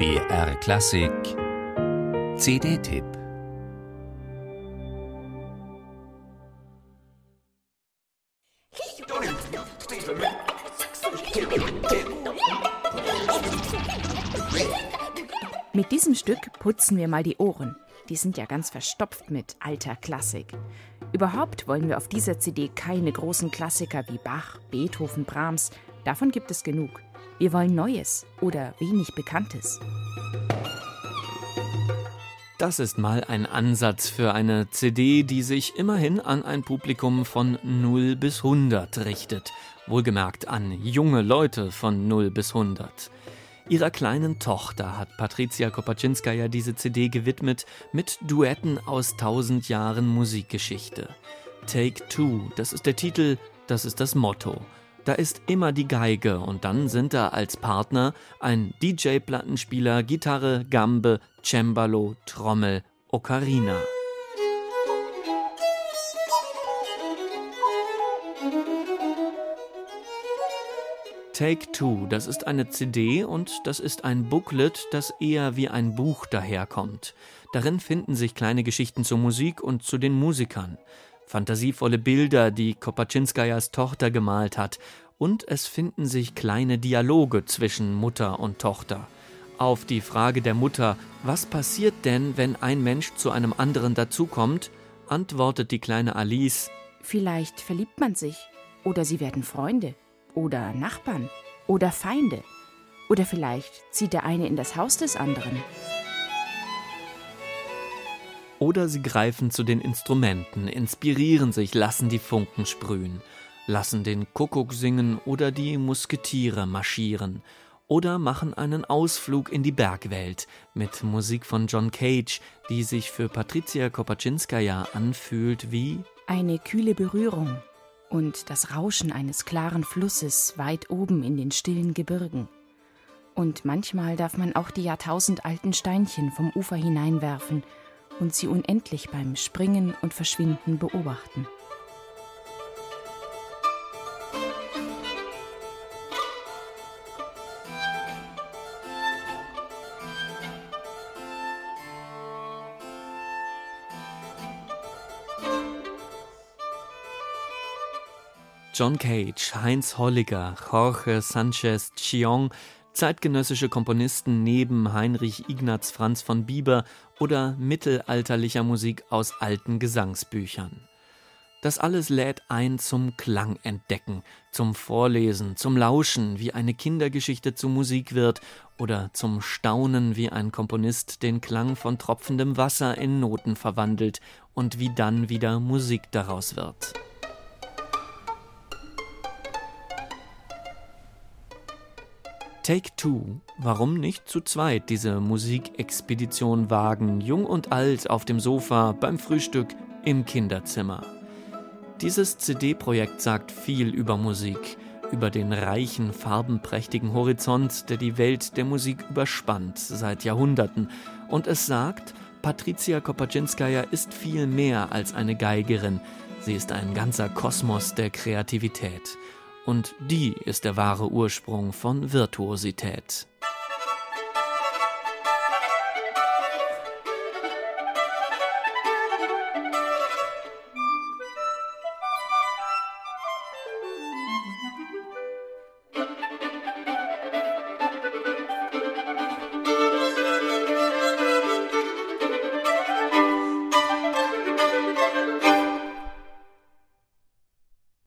BR Klassik CD-Tipp Mit diesem Stück putzen wir mal die Ohren. Die sind ja ganz verstopft mit alter Klassik. Überhaupt wollen wir auf dieser CD keine großen Klassiker wie Bach, Beethoven, Brahms. Davon gibt es genug. Wir wollen Neues oder wenig Bekanntes. Das ist mal ein Ansatz für eine CD, die sich immerhin an ein Publikum von 0 bis 100 richtet. Wohlgemerkt an junge Leute von 0 bis 100. Ihrer kleinen Tochter hat Patricia Kopaczynskaja diese CD gewidmet mit Duetten aus tausend Jahren Musikgeschichte. Take Two, das ist der Titel, das ist das Motto. Da ist immer die Geige und dann sind da als Partner ein DJ-Plattenspieler, Gitarre, Gambe, Cembalo, Trommel, Ocarina. Take Two, das ist eine CD und das ist ein Booklet, das eher wie ein Buch daherkommt. Darin finden sich kleine Geschichten zur Musik und zu den Musikern fantasievolle Bilder, die Kopaczynskajas Tochter gemalt hat, und es finden sich kleine Dialoge zwischen Mutter und Tochter. Auf die Frage der Mutter, was passiert denn, wenn ein Mensch zu einem anderen dazukommt, antwortet die kleine Alice, Vielleicht verliebt man sich, oder sie werden Freunde, oder Nachbarn, oder Feinde, oder vielleicht zieht der eine in das Haus des anderen. Oder sie greifen zu den Instrumenten, inspirieren sich, lassen die Funken sprühen, lassen den Kuckuck singen oder die Musketiere marschieren oder machen einen Ausflug in die Bergwelt mit Musik von John Cage, die sich für Patricia Kopaczynskaja anfühlt wie eine kühle Berührung und das Rauschen eines klaren Flusses weit oben in den stillen Gebirgen. Und manchmal darf man auch die jahrtausendalten Steinchen vom Ufer hineinwerfen und sie unendlich beim Springen und Verschwinden beobachten. John Cage, Heinz Holliger, Jorge Sanchez Chiong zeitgenössische Komponisten neben Heinrich Ignaz Franz von Bieber oder mittelalterlicher Musik aus alten Gesangsbüchern. Das alles lädt ein zum Klangentdecken, zum Vorlesen, zum Lauschen, wie eine Kindergeschichte zu Musik wird, oder zum Staunen, wie ein Komponist den Klang von tropfendem Wasser in Noten verwandelt und wie dann wieder Musik daraus wird. Take Two. Warum nicht zu zweit diese Musikexpedition wagen, jung und alt auf dem Sofa, beim Frühstück, im Kinderzimmer? Dieses CD-Projekt sagt viel über Musik, über den reichen, farbenprächtigen Horizont, der die Welt der Musik überspannt seit Jahrhunderten. Und es sagt, Patricia Kopaczynskaja ist viel mehr als eine Geigerin. Sie ist ein ganzer Kosmos der Kreativität. Und die ist der wahre Ursprung von Virtuosität.